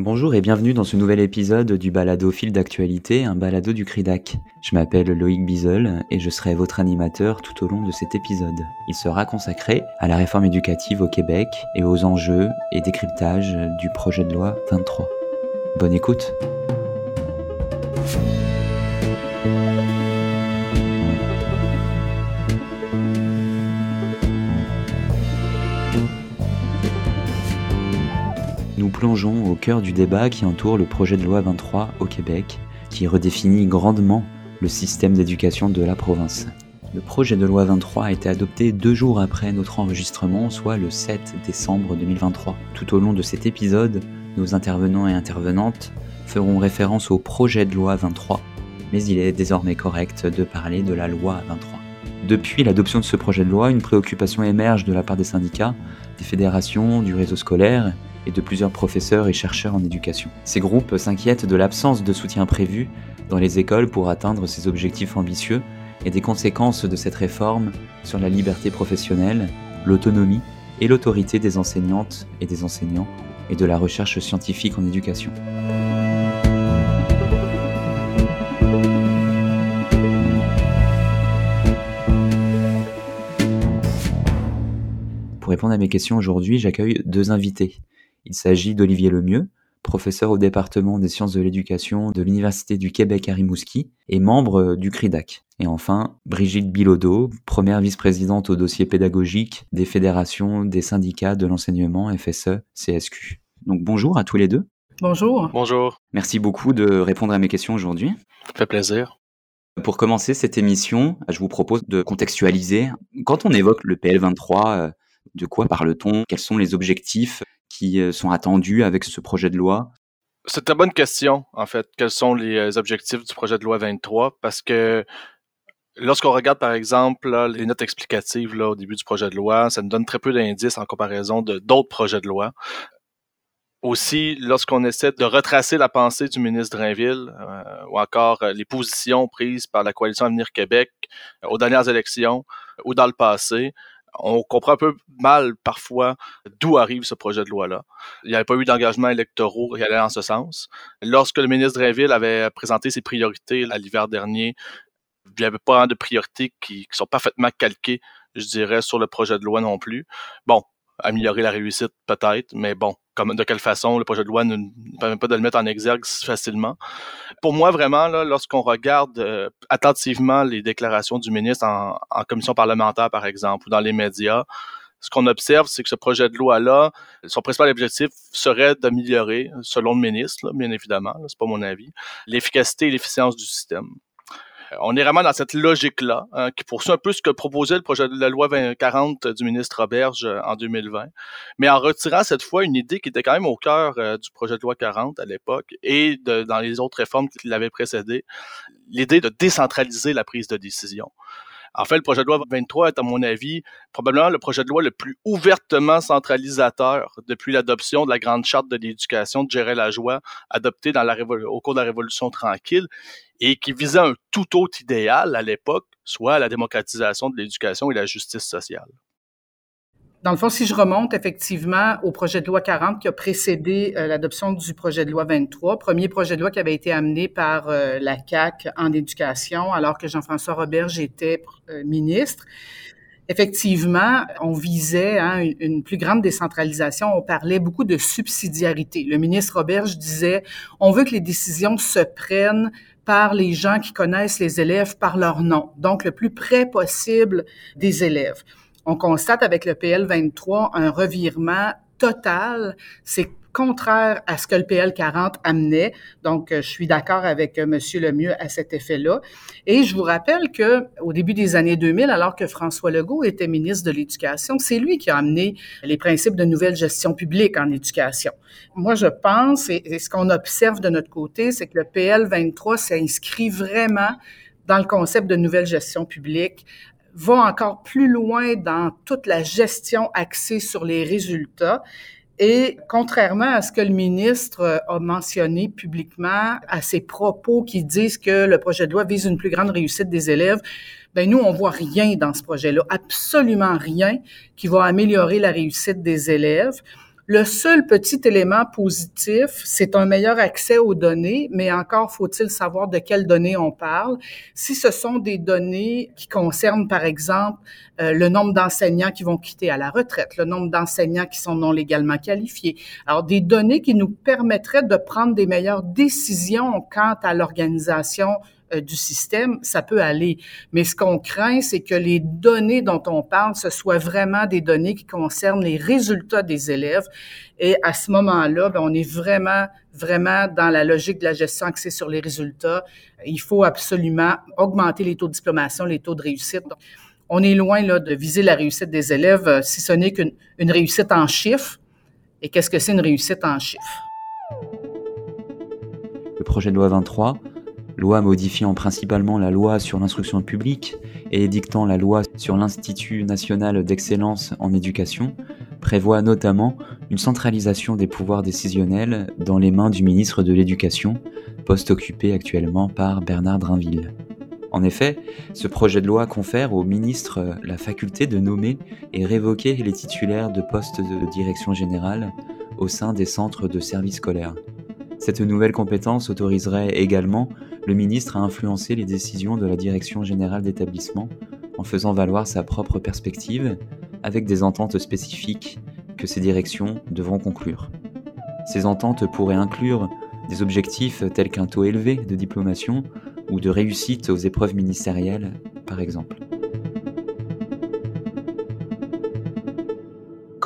Bonjour et bienvenue dans ce nouvel épisode du balado fil d'actualité, un balado du CRIDAC. Je m'appelle Loïc Bizel et je serai votre animateur tout au long de cet épisode. Il sera consacré à la réforme éducative au Québec et aux enjeux et décryptage du projet de loi 23. Bonne écoute plongeons au cœur du débat qui entoure le projet de loi 23 au Québec, qui redéfinit grandement le système d'éducation de la province. Le projet de loi 23 a été adopté deux jours après notre enregistrement, soit le 7 décembre 2023. Tout au long de cet épisode, nos intervenants et intervenantes feront référence au projet de loi 23, mais il est désormais correct de parler de la loi 23. Depuis l'adoption de ce projet de loi, une préoccupation émerge de la part des syndicats, des fédérations, du réseau scolaire et de plusieurs professeurs et chercheurs en éducation. Ces groupes s'inquiètent de l'absence de soutien prévu dans les écoles pour atteindre ces objectifs ambitieux et des conséquences de cette réforme sur la liberté professionnelle, l'autonomie et l'autorité des enseignantes et des enseignants et de la recherche scientifique en éducation. Pour répondre à mes questions aujourd'hui, j'accueille deux invités. Il s'agit d'Olivier Lemieux, professeur au département des sciences de l'éducation de l'Université du Québec à Rimouski et membre du CRIDAC. Et enfin, Brigitte Bilodeau, première vice-présidente au dossier pédagogique des fédérations des syndicats de l'enseignement FSE CSQ. Donc bonjour à tous les deux. Bonjour. Bonjour. Merci beaucoup de répondre à mes questions aujourd'hui. Ça fait plaisir. Pour commencer cette émission, je vous propose de contextualiser. Quand on évoque le PL23, de quoi parle-t-on? Quels sont les objectifs? Qui euh, sont attendus avec ce projet de loi? C'est une bonne question, en fait. Quels sont les euh, objectifs du projet de loi 23? Parce que lorsqu'on regarde, par exemple, les notes explicatives au début du projet de loi, ça nous donne très peu d'indices en comparaison de d'autres projets de loi. Aussi, lorsqu'on essaie de retracer la pensée du ministre Drainville euh, ou encore les positions prises par la coalition Avenir Québec aux dernières élections ou dans le passé, on comprend un peu mal parfois d'où arrive ce projet de loi-là. Il n'y avait pas eu d'engagement électoraux qui allait en ce sens. Lorsque le ministre Drainville avait présenté ses priorités à l'hiver dernier, il n'y avait pas de priorités qui, qui, sont parfaitement calquées, je dirais, sur le projet de loi non plus. Bon, améliorer la réussite peut-être, mais bon, comme, de quelle façon le projet de loi ne, permet pas de le mettre en exergue facilement. Pour moi, vraiment, lorsqu'on regarde euh, attentivement les déclarations du ministre en, en, commission parlementaire, par exemple, ou dans les médias, ce qu'on observe, c'est que ce projet de loi-là, son principal objectif serait d'améliorer, selon le ministre, là, bien évidemment, c'est pas mon avis, l'efficacité et l'efficience du système. Euh, on est vraiment dans cette logique-là, hein, qui poursuit un peu ce que proposait le projet de loi 2040 du ministre Roberge euh, en 2020, mais en retirant cette fois une idée qui était quand même au cœur euh, du projet de loi 40 à l'époque et de, dans les autres réformes qui l'avaient précédé, l'idée de décentraliser la prise de décision. En fait, le projet de loi 23 est, à mon avis, probablement le projet de loi le plus ouvertement centralisateur depuis l'adoption de la Grande Charte de l'éducation de Gérald Lajoie, adoptée au cours de la Révolution tranquille, et qui visait un tout autre idéal à l'époque, soit la démocratisation de l'éducation et la justice sociale. Dans le fond, si je remonte effectivement au projet de loi 40 qui a précédé euh, l'adoption du projet de loi 23, premier projet de loi qui avait été amené par euh, la CAC en éducation alors que Jean-François Roberge était euh, ministre. Effectivement, on visait hein, une, une, plus grande décentralisation. On parlait beaucoup de subsidiarité. Le ministre Roberge disait, on veut que les décisions se prennent par les gens qui connaissent les élèves par leur nom, donc le plus près possible des élèves. On constate avec le PL 23 un revirement total. C'est contraire à ce que le PL 40 amenait. Donc, je suis d'accord avec euh, Monsieur Lemieux à cet effet-là. Et je vous rappelle que au début des années 2000, alors que François Legault était ministre de l'Éducation, c'est lui qui a amené les principes de nouvelle gestion publique en éducation. Moi, je pense, et ce qu'on observe de notre côté, c'est que le PL 23 s'inscrit vraiment dans le concept de nouvelle gestion publique, va encore plus loin dans toute la gestion axée sur les résultats et contrairement à ce que le ministre a mentionné publiquement, à ses propos qui disent que le projet de loi vise une plus grande réussite des élèves, ben nous on voit rien dans ce projet-là, absolument rien qui va améliorer la réussite des élèves. Le seul petit élément positif, c'est un meilleur accès aux données, mais encore faut-il savoir de quelles données on parle. Si ce sont des données qui concernent, par exemple, euh, le nombre d'enseignants qui vont quitter à la retraite, le nombre d'enseignants qui sont non légalement qualifiés. Alors, des données qui nous permettraient de prendre des meilleures décisions quant à l'organisation du système, ça peut aller. Mais ce qu'on craint, c'est que les données dont on parle, ce soit vraiment des données qui concernent les résultats des élèves. Et à ce moment-là, ben, on est vraiment, vraiment dans la logique de la gestion axée sur les résultats. Il faut absolument augmenter les taux de diplomation, les taux de réussite. on est loin là, de viser la réussite des élèves, euh, si ce n'est qu'une réussite en chiffres. Et qu'est-ce que c'est une réussite en chiffres? Le projet de loi 23 loi modifiant principalement la loi sur l'instruction publique et édictant la loi sur l'Institut national d'excellence en éducation, prévoit notamment une centralisation des pouvoirs décisionnels dans les mains du ministre de l'Éducation, poste occupé actuellement par Bernard Drinville. En effet, ce projet de loi confère au ministre la faculté de nommer et révoquer les titulaires de postes de direction générale au sein des centres de services scolaires. Cette nouvelle compétence autoriserait également le ministre a influencé les décisions de la direction générale d'établissement en faisant valoir sa propre perspective avec des ententes spécifiques que ces directions devront conclure. Ces ententes pourraient inclure des objectifs tels qu'un taux élevé de diplomation ou de réussite aux épreuves ministérielles, par exemple.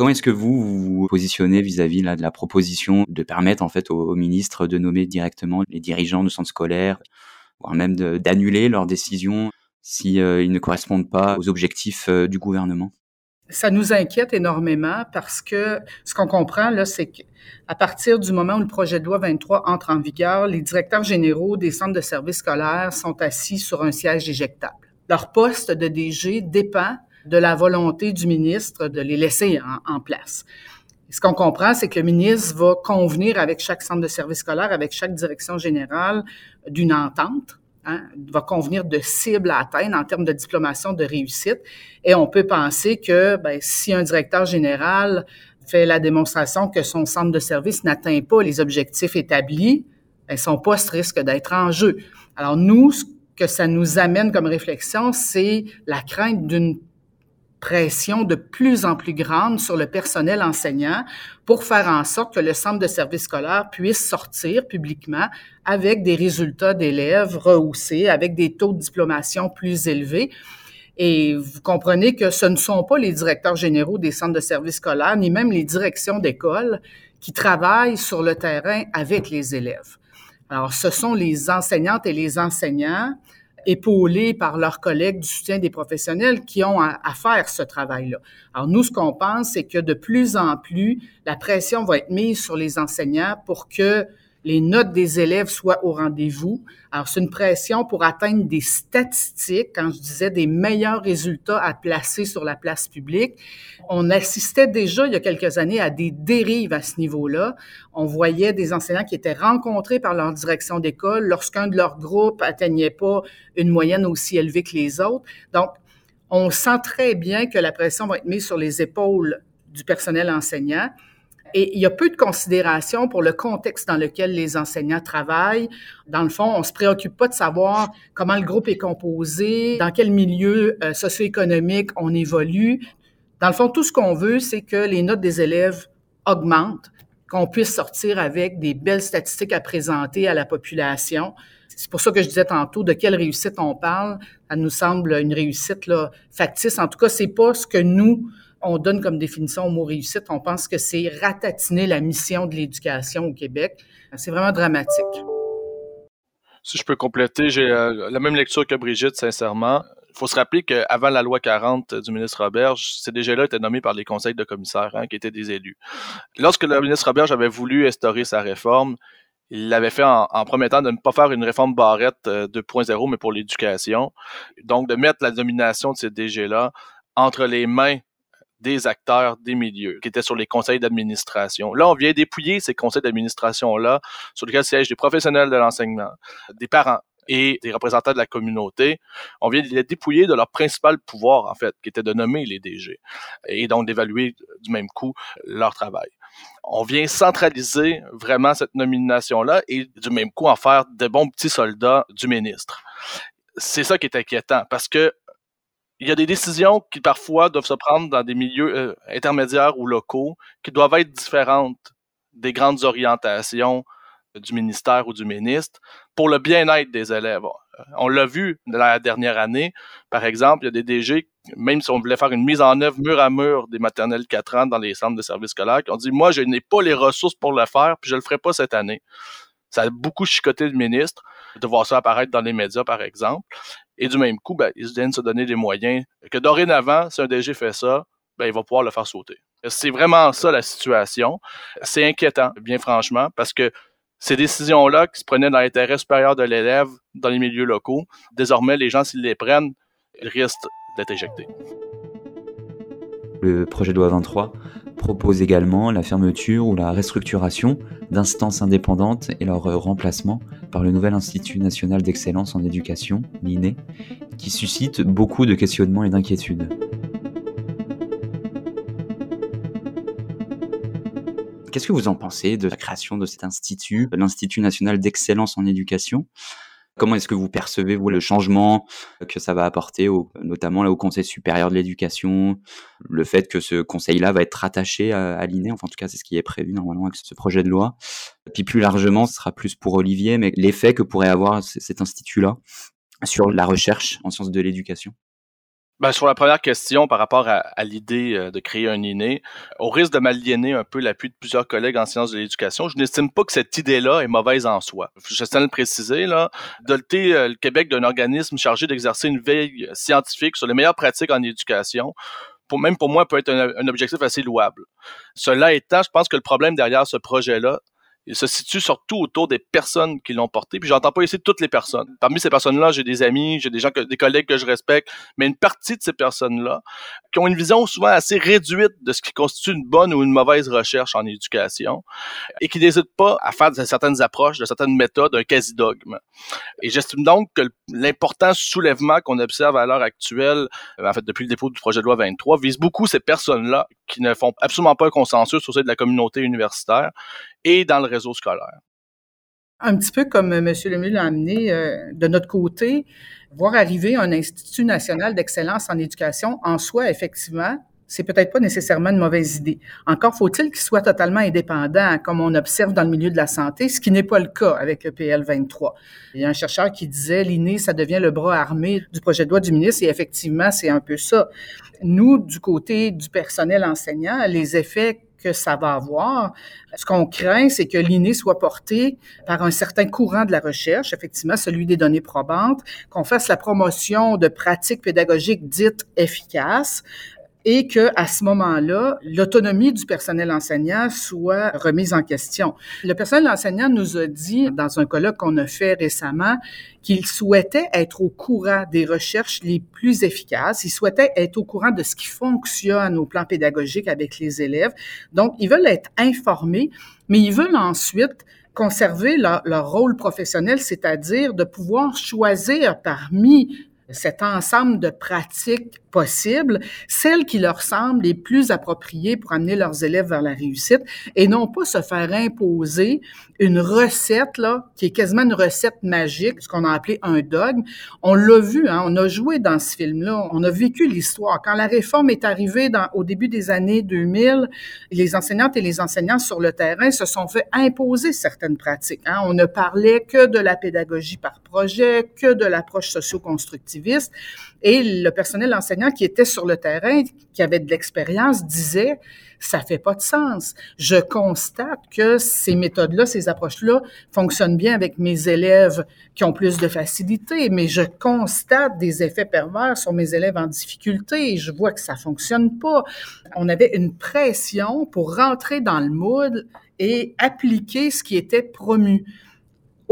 Comment est-ce que vous vous positionnez vis-à-vis de la proposition de permettre en fait au, ministre de nommer directement les dirigeants de centres scolaires, voire même d'annuler leurs décisions si euh, ne correspondent pas aux objectifs euh, du gouvernement? Ça nous inquiète énormément parce que ce qu'on comprend là, c'est qu'à partir du moment où le projet de loi 23 entre en vigueur, les directeurs généraux des centres de services scolaires sont assis sur un siège éjectable. Leur poste de DG dépend de la volonté du ministre de les laisser en, place. ce qu'on comprend, c'est que le ministre va convenir avec chaque centre de service scolaire, avec chaque direction générale d'une entente. Hein, va convenir de cibles à atteindre en termes de diplomation de réussite. Et on peut penser que ben, si un directeur général fait la démonstration que son centre de service n'atteint pas les objectifs établis, ben, son poste risque d'être en jeu. Alors nous, ce que ça nous amène comme réflexion, c'est la crainte d'une pression de plus en plus grande sur le personnel enseignant pour faire en sorte que le centre de service scolaire puisse sortir publiquement avec des résultats d'élèves rehaussés, avec des taux de diplomation plus élevés. Et vous comprenez que ce ne sont pas les directeurs généraux des centres de service scolaire, ni même les directions d'école qui travaillent sur le terrain avec les élèves. Alors, ce sont les enseignantes et les enseignants épaulés par leurs collègues du soutien des professionnels qui ont à, faire ce travail-là. Alors nous, ce qu'on pense, c'est que de plus en plus, la pression va être mise sur les enseignants pour que les notes des élèves soient au rendez-vous. Alors, c'est une pression pour atteindre des statistiques, quand je disais des meilleurs résultats à placer sur la place publique. On assistait déjà il y a quelques années à des dérives à ce niveau-là. On voyait des enseignants qui étaient rencontrés par leur direction d'école lorsqu'un de leurs groupes atteignait pas une moyenne aussi élevée que les autres. Donc, on sent très bien que la pression va être mise sur les épaules du personnel enseignant. Et il y a peu de considération pour le contexte dans lequel les enseignants travaillent. Dans le fond, on se préoccupe pas de savoir comment le groupe est composé, dans quel milieu euh, socio-économique on évolue. Dans le fond, tout ce qu'on veut, c'est que les notes des élèves augmentent, qu'on puisse sortir avec des belles statistiques à présenter à la population. C'est pour ça que je disais tantôt de quelle réussite on parle. Ça nous semble une réussite factice. En tout cas, c'est pas ce que nous on donne comme définition au mot réussite, on pense que c'est ratatiner la mission de l'éducation au Québec. C'est vraiment dramatique. Si je peux compléter, j'ai euh, la même lecture que Brigitte, sincèrement. Il faut se rappeler qu'avant la loi 40 du ministre Roberge, ces DG-là étaient nommés par les conseils de commissaires, hein, qui étaient des élus. Lorsque le ministre Roberge avait voulu instaurer sa réforme, il l'avait fait en, en, promettant de ne pas faire une réforme barrette 2.0, euh, mais pour l'éducation. Donc, de mettre la domination de ces DG-là entre les mains des acteurs des milieux qui étaient sur les conseils d'administration. Là, on vient dépouiller ces conseils d'administration-là sur lesquels siègent des professionnels de l'enseignement, des parents et des représentants de la communauté. On vient les dépouiller de leur principal pouvoir, en fait, qui était de nommer les DG et donc d'évaluer du même coup leur travail. On vient centraliser vraiment cette nomination-là et du même coup en faire de bons petits soldats du ministre. C'est ça qui est inquiétant parce que il y a des décisions qui parfois doivent se prendre dans des milieux euh, intermédiaires ou locaux qui doivent être différentes des grandes orientations du ministère ou du ministre pour le bien-être des élèves. On l'a vu la dernière année, par exemple, il y a des DG, même si on voulait faire une mise en œuvre mur à mur des maternelles 4 ans dans les centres de services scolaires, qui ont dit, moi, je n'ai pas les ressources pour le faire, puis je le ferai pas cette année. Ça a beaucoup chicoté le ministre de voir ça apparaître dans les médias, par exemple. Et du même coup, ben, ils viennent se donner des moyens que dorénavant, si un DG fait ça, ben, il va pouvoir le faire sauter. C'est vraiment ça la situation. C'est inquiétant, bien franchement, parce que ces décisions-là qui se prenaient dans l'intérêt supérieur de l'élève dans les milieux locaux, désormais, les gens, s'ils les prennent, ils risquent d'être éjectés. Le projet de loi 23 propose également la fermeture ou la restructuration d'instances indépendantes et leur remplacement par le nouvel Institut national d'excellence en éducation, l'INE, qui suscite beaucoup de questionnements et d'inquiétudes. Qu'est-ce que vous en pensez de la création de cet institut, l'Institut national d'excellence en éducation? Comment est-ce que vous percevez vous le changement que ça va apporter, notamment là, au Conseil supérieur de l'éducation, le fait que ce conseil-là va être rattaché à, à l'INE, enfin en tout cas c'est ce qui est prévu normalement avec ce projet de loi. Puis plus largement, ce sera plus pour Olivier, mais l'effet que pourrait avoir cet institut-là sur la recherche en sciences de l'éducation. Ben, sur la première question par rapport à, l'idée euh, de créer un INE, au risque de m'aliéner un peu l'appui de plusieurs collègues en sciences de l'éducation, je n'estime pas que cette idée-là est mauvaise en soi. Je tiens à le préciser, là, doter euh, le Québec d'un organisme chargé d'exercer une veille scientifique sur les meilleures pratiques en éducation, pour, même pour moi, peut être un objectif assez louable. Cela étant, je pense que le problème derrière ce projet-là, il se situe surtout autour des personnes qui l'ont porté. Puis j'entends pas ici toutes les personnes. Parmi ces personnes-là, j'ai des amis, j'ai des gens, que, des collègues que je respecte, mais une partie de ces personnes-là qui ont une vision souvent assez réduite de ce qui constitue une bonne ou une mauvaise recherche en éducation et qui n'hésitent pas à faire de certaines approches, de certaines méthodes, un quasi-dogme. Et j'estime donc que l'important soulèvement qu'on observe à l'heure actuelle, euh, en fait depuis le dépôt du projet de loi 23, vise beaucoup ces personnes-là qui ne font absolument pas un consensus au sein de la communauté universitaire et dans le réseau scolaire. Un petit peu comme M. Lemieux l'a amené, euh, de notre côté, voir arriver un Institut national d'excellence en éducation, en soi, effectivement, c'est peut-être pas nécessairement une mauvaise idée. Encore faut-il qu'il soit totalement indépendant, comme on observe dans le milieu de la santé, ce qui n'est pas le cas avec le PL 23. Il y a un chercheur qui disait l'INE, ça devient le bras armé du projet de loi du ministre, et effectivement, c'est un peu ça. Nous, du côté du personnel enseignant, les effets que ça va avoir. Ce qu'on craint, c'est que l'INE soit porté par un certain courant de la recherche, effectivement celui des données probantes, qu'on fasse la promotion de pratiques pédagogiques dites efficaces, et que à ce moment-là, l'autonomie du personnel enseignant soit remise en question. Le personnel enseignant nous a dit dans un colloque qu'on a fait récemment qu'il souhaitait être au courant des recherches les plus efficaces, il souhaitait être au courant de ce qui fonctionne au plan pédagogique avec les élèves. Donc, ils veulent être informés, mais ils veulent ensuite conserver leur, leur rôle professionnel, c'est-à-dire de pouvoir choisir parmi cet ensemble de pratiques possibles, celles qui leur semblent les plus appropriées pour amener leurs élèves vers la réussite et non pas se faire imposer une recette là qui est quasiment une recette magique, ce qu'on a appelé un dogme. On l'a vu, hein, on a joué dans ce film-là, on a vécu l'histoire. Quand la réforme est arrivée dans, au début des années 2000, les enseignantes et les enseignants sur le terrain se sont fait imposer certaines pratiques. Hein. On ne parlait que de la pédagogie par projet, que de l'approche socio-constructiviste. Et le personnel enseignant qui était sur le terrain, qui avait de l'expérience, disait ça fait pas de sens. Je constate que ces méthodes-là, ces approches-là fonctionnent bien avec mes élèves qui ont plus de facilité, mais je constate des effets pervers sur mes élèves en difficulté je vois que ça fonctionne pas. On avait une pression pour rentrer dans le moule et appliquer ce qui était promu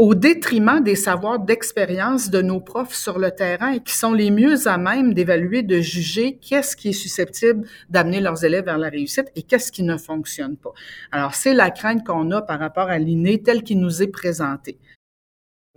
au détriment des savoirs d'expérience de nos profs sur le terrain qui sont les mieux à même d'évaluer, de juger qu'est-ce qui est susceptible d'amener leurs élèves vers la réussite et qu'est-ce qui ne fonctionne pas. Alors, c'est la crainte qu'on a par rapport à l'INE tel qu'il nous est présenté.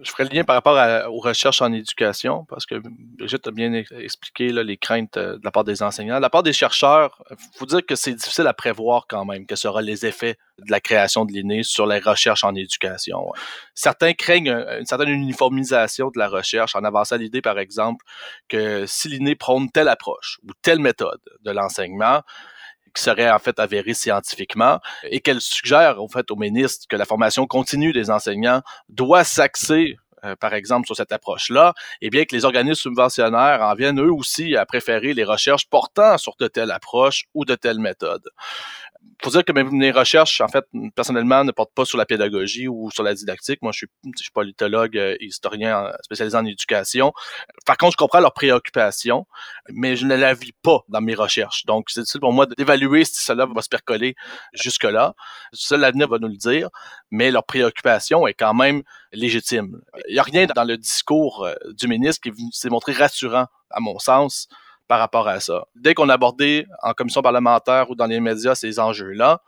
Je ferai le lien par rapport aux recherches en éducation, parce que Brigitte a bien expliqué les craintes euh, de la part des enseignants. De la part des chercheurs, il faut dire que c'est difficile à prévoir quand même quels seront les effets de la création de l'INE sur les recherches en éducation. Certains craignent une certaine uniformisation de la recherche en avançant l'idée, par exemple, que si l'INE prône telle approche ou telle méthode de l'enseignement, qui serait en fait avérée scientifiquement et qu'elle suggère en fait au ministre que la formation continue des enseignants doit s'axer euh, par exemple, sur cette approche-là, et bien que les organismes subventionnaires en viennent eux aussi à préférer les recherches portant sur de telles approches ou de telles méthodes faut dire que mes recherches, en fait, personnellement, ne portent pas sur la pédagogie ou sur la didactique. Moi, je suis, je suis politologue et historien spécialisé en éducation. Par contre, je comprends leurs préoccupations, mais je ne la vis pas dans mes recherches. Donc, c'est difficile pour moi d'évaluer si cela va se percoler jusque-là. Ça, l'avenir va nous le dire, mais leur préoccupation est quand même légitime. Il n'y a rien dans le discours euh, du ministre qui s'est montré rassurant, à mon sens, par rapport à ça. Dès qu'on a abordé en commission parlementaire ou dans les médias ces enjeux-là,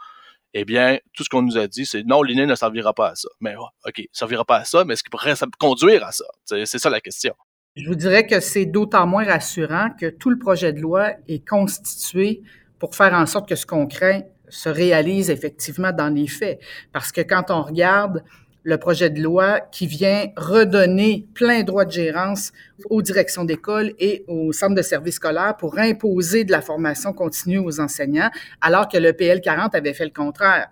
eh bien, tout ce qu'on nous a dit, c'est non, l'INE ne servira pas à ça. Mais OK, ne servira pas à ça, mais est-ce qu'il pourrait conduire à ça? C'est ça la question. Je vous dirais que c'est d'autant moins rassurant que tout le projet de loi est constitué pour faire en sorte que ce qu'on craint se réalise effectivement dans les faits. Parce que quand on regarde le projet de loi qui vient redonner plein droit de gérance aux directions d'école et aux centres de services scolaires pour imposer de la formation continue aux enseignants, alors que le PL 40 avait fait le contraire.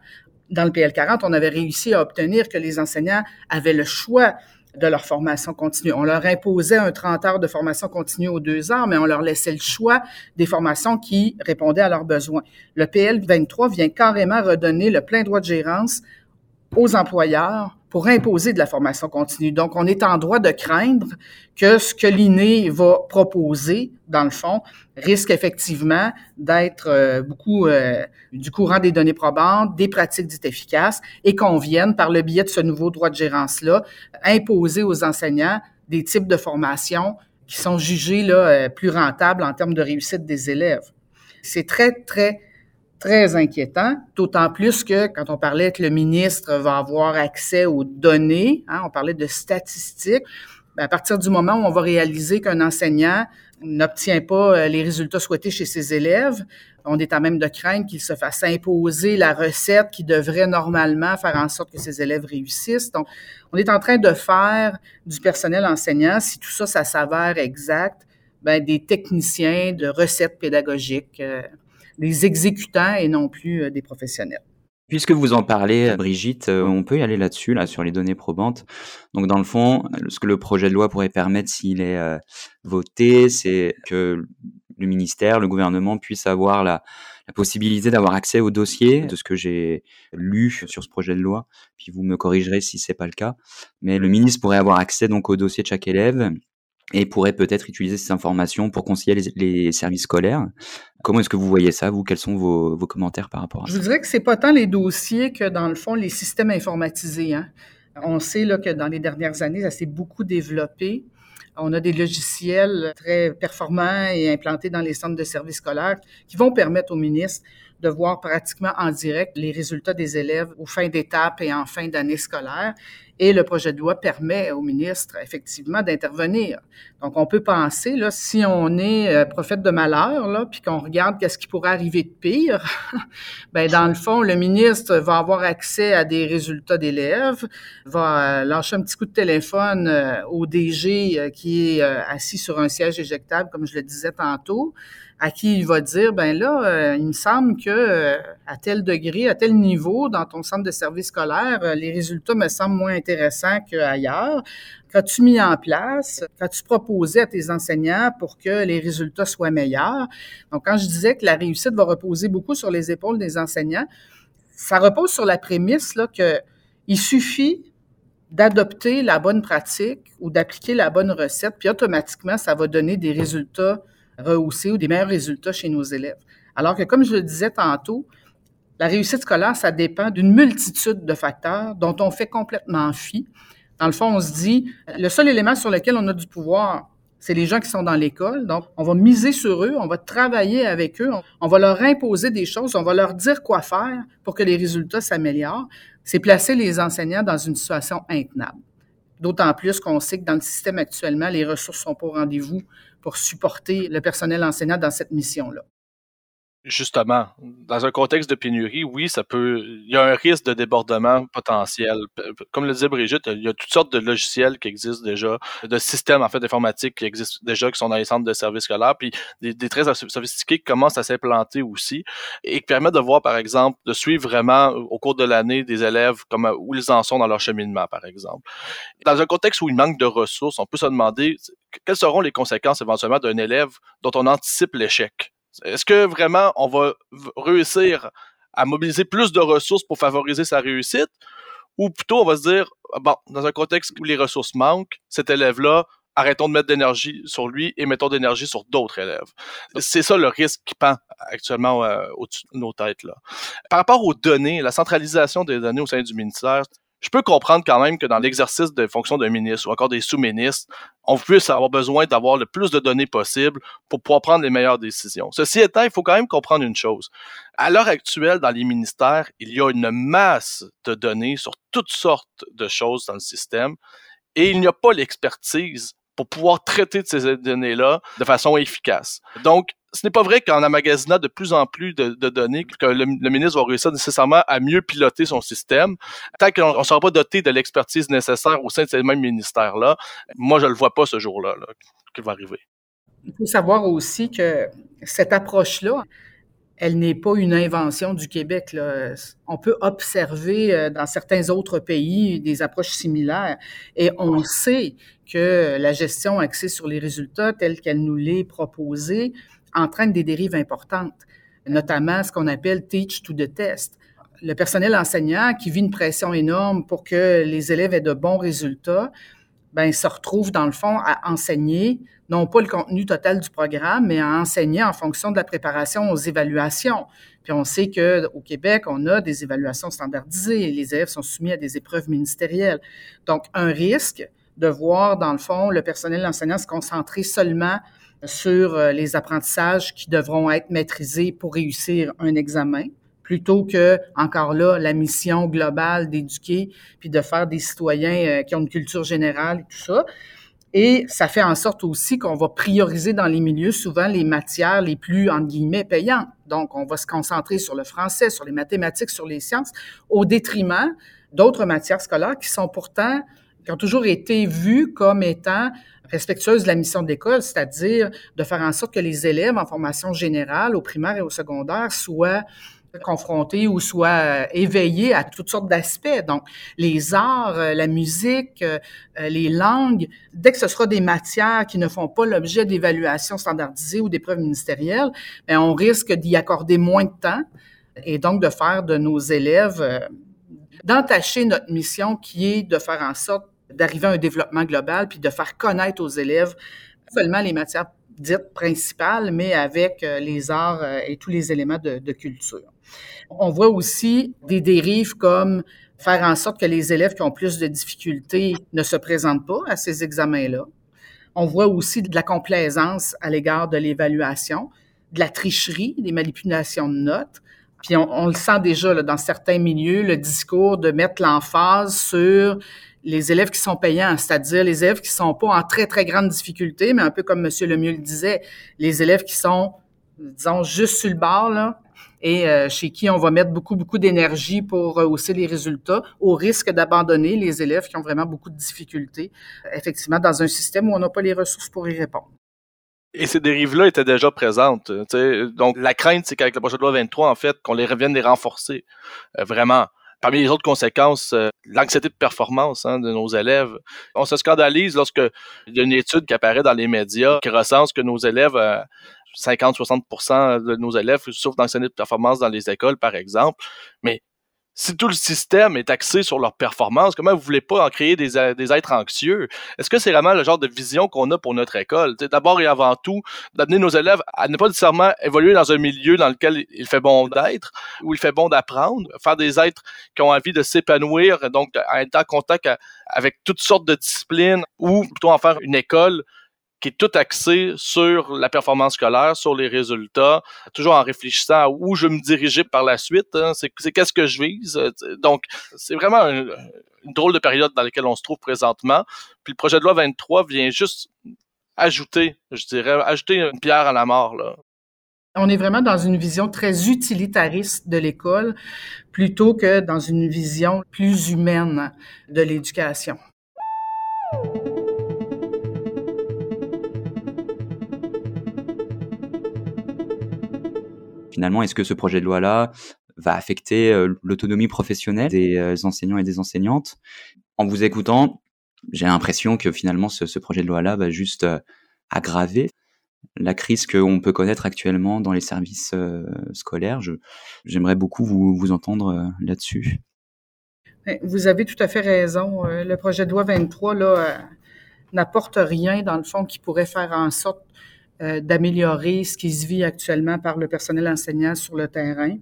Dans le PL 40, on avait réussi à obtenir que les enseignants avaient le choix de leur formation continue. On leur imposait un 30 heures de formation continue aux deux heures, mais on leur laissait le choix des formations qui répondaient à leurs besoins. Le PL 23 vient carrément redonner le plein droit de gérance aux employeurs pour imposer de la formation continue. Donc, on est en droit de craindre que ce que l'INE va proposer, dans le fond, risque effectivement d'être euh, beaucoup euh, du courant des données probantes, des pratiques dites efficaces, et qu'on vienne, par le biais de ce nouveau droit de gérance-là, imposer aux enseignants des types de formations qui sont jugés là, euh, plus rentables en termes de réussite des élèves. C'est très, très très inquiétant, d'autant plus que quand on parlait que le ministre va avoir accès aux données, hein, on parlait de statistiques, ben, à partir du moment où on va réaliser qu'un enseignant n'obtient pas euh, les résultats souhaités chez ses élèves, on est à même de craindre qu'il se fasse imposer la recette qui devrait normalement faire en sorte que ses élèves réussissent. Donc, on est en train de faire du personnel enseignant, si tout ça, ça s'avère exact, ben, des techniciens de recettes pédagogiques. Des exécutants et non plus euh, des professionnels. Puisque vous en parlez, euh, Brigitte, euh, on peut y aller là-dessus, là, sur les données probantes. Donc, dans le fond, ce que le projet de loi pourrait permettre s'il est voté, c'est que le ministère, le gouvernement puisse avoir la, la possibilité d'avoir accès au dossier, de ce que j'ai lu sur ce projet de loi. Puis vous me corrigerez si c'est pas le cas. Mais le ministre pourrait avoir accès donc au dossier de chaque élève et pourrait peut-être utiliser ces informations pour conseiller les, services scolaires. Comment est-ce que vous voyez ça, vous? Quels sont vos, commentaires par rapport à ça Je vous dirais que c'est pas tant les dossiers que, dans le fond, les systèmes informatisés. Hein. On sait là, que dans les dernières années, ça s'est beaucoup développé. On a des logiciels très performants et implantés dans les centres de services scolaires qui vont permettre aux ministres de voir pratiquement en direct les résultats des élèves aux fins d'étape et en fin d'année scolaire. Et le projet de loi permet au ministre, effectivement, d'intervenir. Donc, on peut penser, là, si on est euh, prophète de malheur, là, puis qu'on regarde qu'est-ce qui pourrait arriver de pire, ben dans le fond, le ministre va avoir accès à des résultats d'élèves, va euh, lâcher un petit coup de téléphone euh, au DG qui est assis sur un siège éjectable, comme je le disais tantôt, à qui il va dire ben là, euh, il me semble que euh, à tel degré, à tel niveau dans ton centre de service scolaire, euh, les résultats me semblent moins intéressants qu'ailleurs. Qu'as-tu mis en place? Qu'as-tu proposé à tes enseignants pour que les résultats soient meilleurs? Donc, quand je disais que la réussite va reposer beaucoup sur les épaules des enseignants, ça repose sur la prémisse là, que il suffit d'adopter la bonne pratique ou d'appliquer la bonne recette, puis automatiquement, ça va donner des résultats rehausser ou des meilleurs résultats chez nos élèves. Alors que, comme je le disais tantôt, la réussite scolaire, ça dépend d'une multitude de facteurs dont on fait complètement fi. Dans le fond, on se dit, le seul élément sur lequel on a du pouvoir, c'est les gens qui sont dans l'école. Donc, on va miser sur eux, on va travailler avec eux, on va leur imposer des choses, on va leur dire quoi faire pour que les résultats s'améliorent. C'est placer les enseignants dans une situation intenable. D'autant plus qu'on sait que dans le système actuellement, les ressources sont pas au rendez-vous pour supporter le personnel enseignant dans cette mission-là. Justement, dans un contexte de pénurie, oui, ça peut. Il y a un risque de débordement potentiel. Comme le disait Brigitte, il y a toutes sortes de logiciels qui existent déjà, de systèmes en fait d'informatique qui existent déjà, qui sont dans les centres de services scolaires, puis des, très sophistiqués qui commencent à s'implanter aussi, et qui permettent de voir, par exemple, de suivre vraiment au cours de l'année des élèves comme où ils en sont dans leur cheminement, par exemple. Dans un contexte où il manque de ressources, on peut se demander quelles seront les conséquences éventuellement d'un élève dont on anticipe l'échec? Est-ce que vraiment on va réussir à mobiliser plus de ressources pour favoriser sa réussite? Ou plutôt on va se dire, bon, dans un contexte où les ressources manquent, cet élève-là, arrêtons de mettre d'énergie sur lui et mettons d'énergie sur d'autres élèves. C'est ça le risque qui pend actuellement euh, au-dessus de nos têtes. Là. Par rapport aux données, la centralisation des données au sein du ministère, je peux comprendre quand même que dans l'exercice de fonction d'un ministre ou encore des sous-ministres, on puisse avoir besoin d'avoir le plus de données possible pour pouvoir prendre les meilleures décisions. Ceci étant, il faut quand même comprendre une chose. À l'heure actuelle, dans les ministères, il y a une masse de données sur toutes sortes de choses dans le système et il n'y a pas l'expertise pour pouvoir traiter de ces données-là de façon efficace. Donc, ce n'est pas vrai qu'en amagasinant de plus en plus de, données, que le, ministre va réussir nécessairement à mieux piloter son système. Tant qu'on ne sera pas doté de l'expertise nécessaire au sein de ces mêmes ministères-là, moi, je ne le vois pas ce jour-là là, qu'il va arriver. Il faut savoir aussi que cette approche-là, elle n'est pas une invention du Québec. On peut observer euh, dans certains autres pays des approches similaires et on sait que la gestion axée sur les résultats telle qu'elle nous l'est proposée entraîne des dérives importantes, notamment ce qu'on appelle teach to the test. Le personnel enseignant qui vit une pression énorme pour que les élèves aient de bons résultats, ben, se retrouve dans le fond à enseigner, non pas le contenu total du programme, mais à enseigner en fonction de la préparation aux évaluations. Puis on sait qu'au Québec, on a des évaluations standardisées. Les élèves sont soumis à des épreuves ministérielles. Donc, un risque de voir, dans le fond, le personnel enseignant se concentrer seulement sur euh, les apprentissages qui devront être maîtrisés pour réussir un examen, plutôt que, encore là, la mission globale d'éduquer puis de faire des citoyens euh, qui ont une culture générale et tout ça. Et ça fait en sorte aussi qu'on va prioriser dans les milieux souvent les matières les plus, entre guillemets, payantes. Donc, on va se concentrer sur le français, sur les mathématiques, sur les sciences, au détriment d'autres matières scolaires qui sont pourtant, qui ont toujours été vues comme étant respectueuse de la mission de l'école, c'est-à-dire de faire en sorte que les élèves en formation générale, au primaire et au secondaire, soient confrontés ou soient euh, éveillés à toutes sortes d'aspects. Donc, les arts, euh, la musique, euh, les langues, dès que ce sera des matières qui ne font pas l'objet d'évaluations standardisées ou d'épreuves ministérielles, bien, on risque d'y accorder moins de temps et donc de faire de nos élèves, d'entacher notre mission qui est de faire en sorte d'arriver à un développement global, puis de faire connaître aux élèves non seulement les matières dites principales, mais avec euh, les arts euh, et tous les éléments de, culture. On voit aussi des dérives comme faire en sorte que les élèves qui ont plus de difficultés ne se présentent pas à ces examens-là. On voit aussi de la complaisance à l'égard de l'évaluation, de la tricherie, des manipulations de notes. Puis on, on le sent déjà là, dans certains milieux, le discours de mettre l'emphase sur les élèves qui sont payants, c'est-à-dire les élèves qui sont pas en très, très grande difficulté, mais un peu comme M. Lemieux le disait, les élèves qui sont, disons, juste sur le bord, là, et euh, chez qui on va mettre beaucoup, beaucoup d'énergie pour rehausser les résultats, au risque d'abandonner les élèves qui ont vraiment beaucoup de difficultés, effectivement, dans un système où on n'a pas les ressources pour y répondre. Et ces dérives-là étaient déjà présentes. Donc, la crainte, c'est qu'avec le projet de loi 23, en fait, qu'on les revienne les renforcer. Euh, vraiment. Parmi les autres conséquences, euh, l'anxiété de performance hein, de nos élèves. On se scandalise lorsque il y a une étude qui apparaît dans les médias qui recense que nos élèves, 50-60% euh, de nos élèves souffrent d'anxiété de performance dans les écoles, par exemple. Mais si tout le système est axé sur leur performance, comment vous voulez pas en créer des, euh, êtres anxieux? Est-ce que c'est vraiment le genre de vision qu'on a pour notre école? D'abord et avant tout, d'amener nos élèves à ne pas nécessairement évoluer dans un milieu dans lequel il fait bon d'être, où il fait bon d'apprendre, faire des êtres qui ont envie de s'épanouir, donc à être en contact avec toutes sortes de disciplines, ou plutôt en faire une école qui est tout axé sur la performance scolaire, sur les résultats, toujours en réfléchissant à où je me diriger par la suite. Hein. c'est qu'est-ce que je vise. Donc, c'est vraiment une drôle de période dans laquelle on se trouve présentement. Puis le projet de loi 23 vient juste ajouter, je dirais, ajouter une pierre à la mort. Là. On est vraiment dans une vision très utilitariste de l'école plutôt que dans une vision plus humaine de l'éducation. Finalement, est-ce que ce projet de loi-là va affecter euh, l'autonomie professionnelle des euh, enseignants et des enseignantes? En vous écoutant, j'ai l'impression que finalement ce, projet de loi-là va juste euh, aggraver la crise qu'on peut connaître actuellement dans les services scolaires. J'aimerais beaucoup vous, vous entendre là-dessus. Vous avez tout à fait raison. Le projet de loi 23 là, n'apporte rien, dans le fond, qui pourrait faire en sorte d'améliorer ce qui se vit actuellement par le personnel enseignant sur le terrain.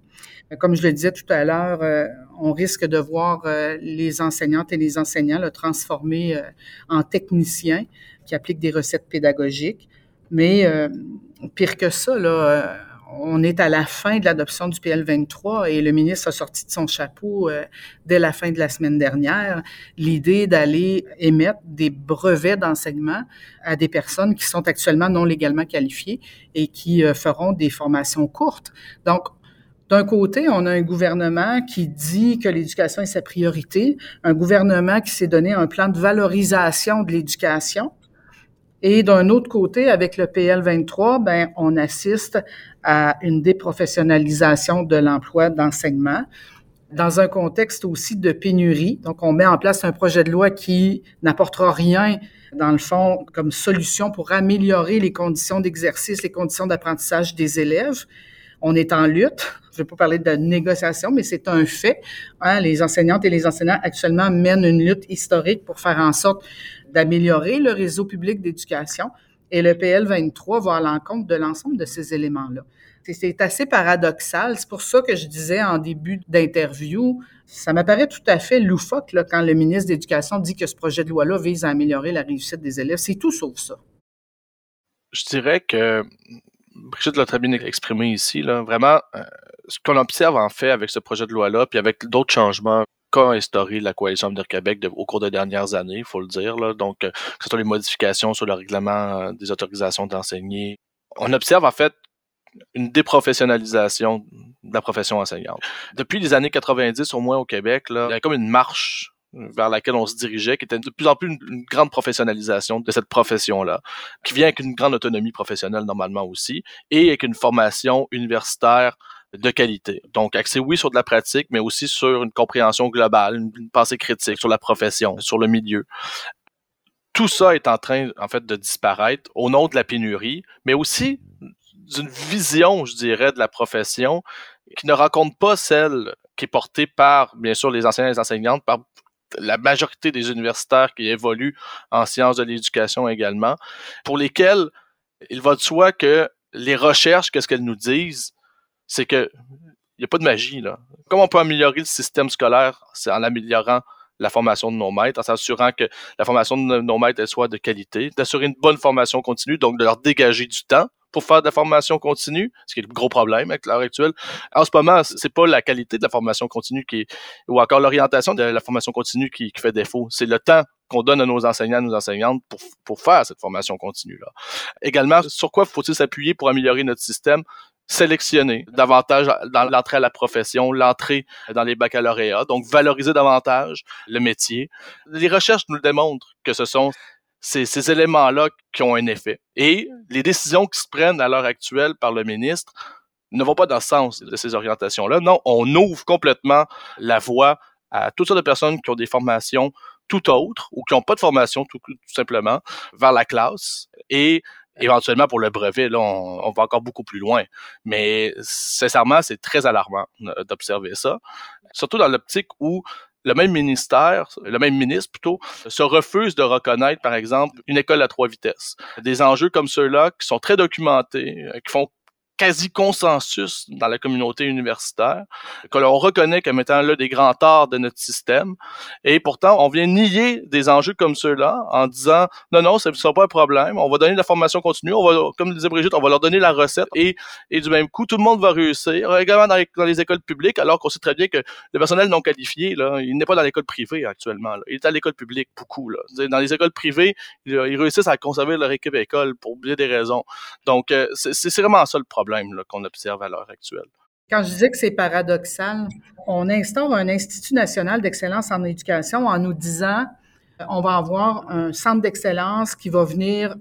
Euh, comme je le disais tout à l'heure, euh, on risque de voir les enseignantes et les enseignants le transformer en techniciens qui appliquent des recettes pédagogiques. Mais pire que ça, là, on est à la fin de l'adoption du PL 23 et le ministre a sorti de son chapeau euh, dès la fin de la semaine dernière l'idée d'aller émettre des brevets d'enseignement à des personnes qui sont actuellement non légalement qualifiées et qui euh, feront des formations courtes. Donc, d'un côté, on a un gouvernement qui dit que l'éducation est sa priorité, un gouvernement qui s'est donné un plan de valorisation de l'éducation, et d'un autre côté, avec le PL23, ben, on assiste à une déprofessionnalisation de l'emploi d'enseignement dans un contexte aussi de pénurie. Donc, on met en place un projet de loi qui n'apportera rien, dans le fond, comme solution pour améliorer les conditions d'exercice, les conditions d'apprentissage des élèves. On est en lutte. Je ne vais pas parler de négociation, mais c'est un fait. Hein. Les enseignantes et les enseignants actuellement mènent une lutte historique pour faire en sorte d'améliorer le réseau public d'éducation. Et le PL 23 va à l'encontre de l'ensemble de ces éléments-là. C'est assez paradoxal. C'est pour ça que je disais en début d'interview, ça m'apparaît tout à fait loufoque quand le ministre de l'Éducation dit que ce projet de loi-là vise à améliorer la réussite des élèves. C'est tout sauf ça. Je dirais que Brigitte l'a très bien exprimé ici. Là. Vraiment, euh, ce qu'on observe en fait avec ce projet de loi-là, puis avec d'autres changements qu'a instauré la Coalition Avenir Québec au cours des dernières années, il faut le dire. Là. Donc, euh, que ce soit les modifications sur le règlement euh, des autorisations d'enseigner. On observe en fait une déprofessionnalisation de la profession enseignante. Depuis les années 90, au moins au Québec, là, il y a comme une marche vers laquelle on se dirigeait, qui était de plus en plus une, grande professionnalisation de cette profession-là, qui vient avec une grande autonomie professionnelle normalement aussi, et avec une formation universitaire de qualité. Donc, axé oui sur de la pratique, mais aussi sur une compréhension globale, une, pensée critique sur la profession, sur le milieu. Tout ça est en train, en fait, de disparaître au nom de la pénurie, mais aussi d'une vision, je dirais, de la profession qui ne rencontre pas celle qui est portée par, bien sûr, les enseignants et les enseignantes, par la majorité des universitaires qui évoluent en sciences de l'éducation également, pour lesquels il va de soi que les recherches, qu'est-ce qu'elles nous disent, c'est que il n'y a pas de magie. Là. Comment on peut améliorer le système scolaire? C'est en améliorant la formation de nos maîtres, en s'assurant que la formation de nos maîtres soit de qualité, d'assurer une bonne formation continue, donc de leur dégager du temps pour faire de la formation continue, ce qui est le gros problème avec l'heure actuelle. En ce moment, c'est pas la qualité de la formation continue qui est, ou encore l'orientation de la formation continue qui, qui fait défaut. C'est le temps qu'on donne à nos enseignants, à nos enseignantes pour, pour faire cette formation continue-là. Également, sur quoi faut-il s'appuyer pour améliorer notre système? Sélectionner davantage dans l'entrée à la profession, l'entrée dans les baccalauréats, donc valoriser davantage le métier. Les recherches nous démontrent que ce sont ces, éléments-là qui ont un effet. Et les décisions qui se prennent à l'heure actuelle par le ministre ne vont pas dans le sens de ces orientations-là. Non, on ouvre complètement la voie à toutes sortes de personnes qui ont des formations tout autres ou qui n'ont pas de formation tout, tout simplement vers la classe et éventuellement pour le brevet, là, on, va encore beaucoup plus loin. Mais sincèrement, c'est très alarmant euh, d'observer ça. Surtout dans l'optique où le même ministère, le même ministre plutôt, se refuse de reconnaître, par exemple, une école à trois vitesses. Des enjeux comme ceux-là qui sont très documentés, euh, qui font quasi-consensus dans la communauté universitaire, que l'on reconnaît comme étant là des grands torts de notre système. Et pourtant, on vient nier des enjeux comme ceux-là en disant non, non, ça ne sera pas un problème. On va donner de la formation continue. On va, comme disait Brigitte, on va leur donner la recette et, et du même coup, tout le monde va réussir, également dans les, écoles publiques, alors qu'on sait très bien que le personnel non qualifié, là, il n'est pas dans l'école privée actuellement. Il est à l'école publique, beaucoup. Là. Dans les écoles privées, ils, réussissent à conserver leur équipe école pour bien des raisons. Donc, euh, c'est vraiment ça le problème qu'on observe à l'heure actuelle. Quand je disais que c'est paradoxal, on instaure un Institut national d'excellence en éducation en nous disant on va avoir un centre d'excellence qui va venir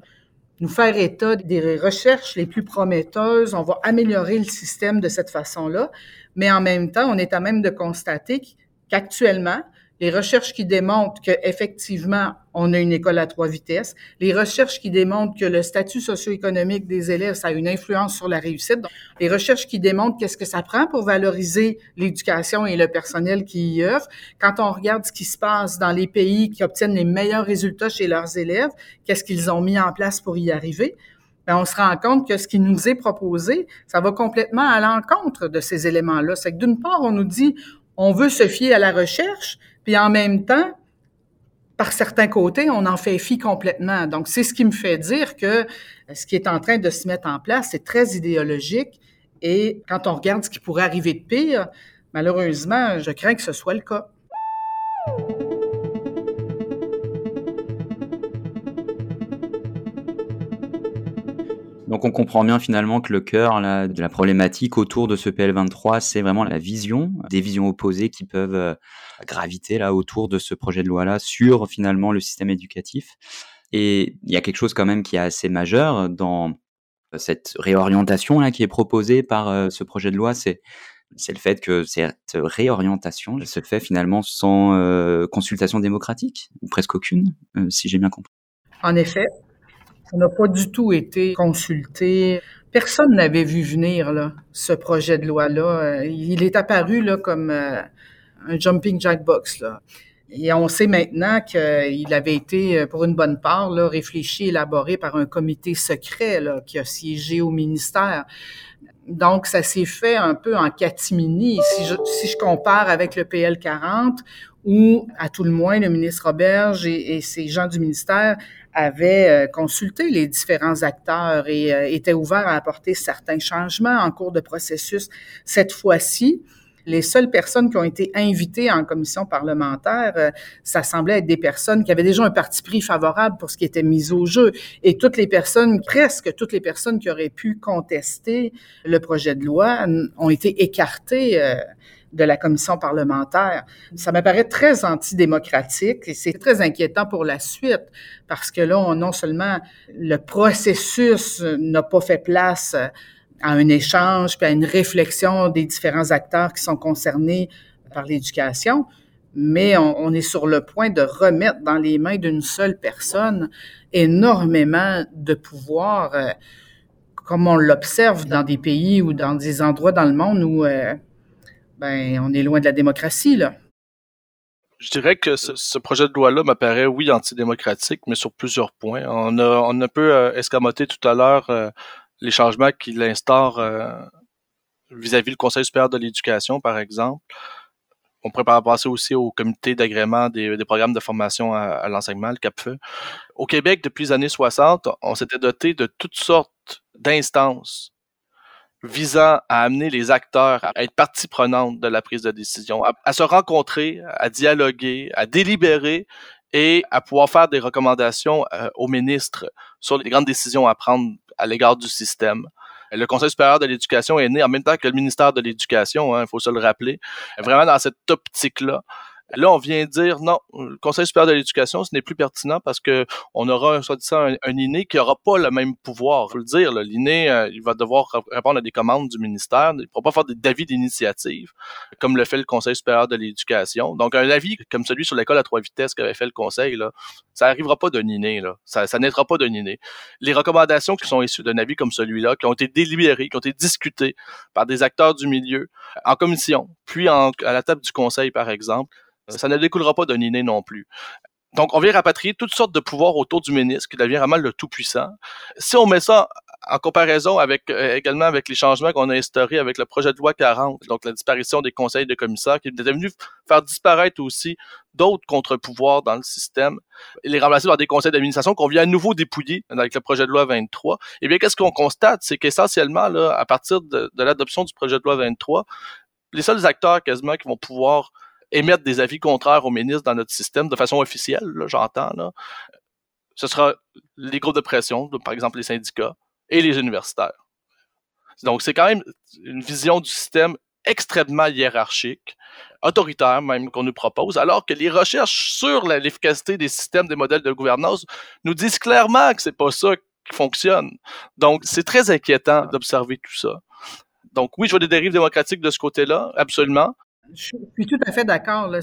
nous faire état des recherches les plus prometteuses, on va améliorer le système de cette façon-là, mais en même temps, on est à même de constater qu'actuellement, les recherches qui démontrent qu'effectivement, on a une école à trois vitesses, les recherches qui démontrent que le statut socio-économique des élèves, ça a une influence sur la réussite, les recherches qui démontrent qu'est-ce que ça prend pour valoriser l'éducation et le personnel qui y œuvre. Quand on regarde ce qui se passe dans les pays qui obtiennent les meilleurs résultats chez leurs élèves, qu'est-ce qu'ils ont mis en place pour y arriver, ben on se rend compte que ce qui nous est proposé, ça va complètement à l'encontre de ces éléments-là. C'est que d'une part, on nous dit, on veut se fier à la recherche, puis en même temps, par certains côtés, on en fait fi complètement. Donc, c'est ce qui me fait dire que ce qui est en train de se mettre en place, c'est très idéologique. Et quand on regarde ce qui pourrait arriver de pire, malheureusement, je crains que ce soit le cas. Donc on comprend bien finalement que le cœur de la problématique autour de ce PL23, c'est vraiment la vision, des visions opposées qui peuvent euh, graviter là autour de ce projet de loi-là sur finalement le système éducatif. Et il y a quelque chose quand même qui est assez majeur dans cette réorientation là qui est proposée par euh, ce projet de loi, c'est le fait que cette réorientation se fait finalement sans euh, consultation démocratique, ou presque aucune, si j'ai bien compris. En effet, on n'a pas du tout été consulté. Personne n'avait vu venir là, ce projet de loi-là. Il est apparu là, comme euh, un jumping jack box. Là. Et on sait maintenant qu'il avait été, euh, pour une bonne part, là, réfléchi, élaboré par un comité secret là, qui a siégé au ministère. Donc, ça s'est fait un peu en catimini. Si je, si je compare avec le PL 40, où, à tout le moins, le ministre Roberge et, et ces gens du ministère avait euh, consulté les différents acteurs et euh, était ouvert à apporter certains changements en cours de processus. Cette fois-ci, les seules personnes qui ont été invitées en commission parlementaire, euh, ça semblait être des personnes qui avaient déjà un parti pris favorable pour ce qui était mis au jeu. Et toutes les personnes, presque toutes les personnes qui auraient pu contester le projet de loi ont été écartées de la commission parlementaire. Ça m'apparaît très antidémocratique et c'est très inquiétant pour la suite parce que là, non seulement le processus n'a pas fait place à un échange puis à une réflexion des différents acteurs qui sont concernés par l'éducation, mais on, est sur le point de remettre dans les mains d'une seule personne énormément de pouvoir, euh, comme on l'observe dans des pays ou dans des endroits dans le monde où euh, ben, on est loin de la démocratie, là. Je dirais que ce, projet de loi-là m'apparaît, oui, antidémocratique, mais sur plusieurs points. On a, on a un peu euh, escamoté tout à l'heure les changements qu'il instaure euh, vis-à-vis le Conseil supérieur de l'éducation, par exemple. On pourrait passer aussi au comité d'agrément des, programmes de formation à, à l'enseignement, le CAPFE. Au Québec, depuis les années 60, on s'était doté de toutes sortes d'instances visant à amener les acteurs à être partie prenante de la prise de décision, à, se rencontrer, à dialoguer, à délibérer et à pouvoir faire des recommandations euh, aux ministres sur les grandes décisions à prendre à l'égard du système. Le Conseil supérieur de l'éducation est né en même temps que le ministère de l'Éducation, il hein, faut se le rappeler, vraiment dans cette optique-là. Là, on vient dire non, le Conseil supérieur de l'éducation, ce n'est plus pertinent parce que on aura soit disant un, un qui aura pas le même pouvoir. Faut le dire, l'INE, euh, il va devoir répondre à des commandes du ministère, il ne pourra pas faire des avis d'initiative comme le fait le Conseil supérieur de l'éducation. Donc un avis comme celui sur l'école à trois vitesses qu'avait fait le Conseil ça n'arrivera pas d'un INE là, ça, ça pas d'un INE. Les recommandations qui sont issues d'un avis comme celui-là, qui ont été délibérées, qui ont été discutées par des acteurs du milieu en commission, puis à la table du Conseil par exemple ça ne découlera pas d'un inné non plus. Donc, on vient rapatrier toutes sortes de pouvoirs autour du ministre qui devient vraiment le tout-puissant. Si on met ça en comparaison avec euh, également avec les changements qu'on a instaurés avec le projet de loi 40, donc la disparition des conseils de commissaires, qui est venu faire disparaître aussi d'autres contre-pouvoirs dans le système et les remplacer par des conseils d'administration qu'on vient à nouveau dépouiller avec le projet de loi 23. Eh bien, qu'est-ce qu'on constate? C'est qu'essentiellement, à partir de l'adoption du projet de loi 23, les seuls acteurs quasiment qui vont pouvoir émettre des avis contraires au ministre dans notre système de façon officielle, j'entends, là, ce sera les groupes de pression, par exemple les syndicats et les universitaires. Donc, c'est quand même une vision du système extrêmement hiérarchique, autoritaire même qu'on nous propose, alors que les recherches sur l'efficacité des systèmes, des modèles de gouvernance nous disent clairement que c'est pas ça qui fonctionne. Donc, c'est très inquiétant d'observer tout ça. Donc, oui, je vois des dérives démocratiques de ce côté-là, absolument. Je suis tout à fait d'accord.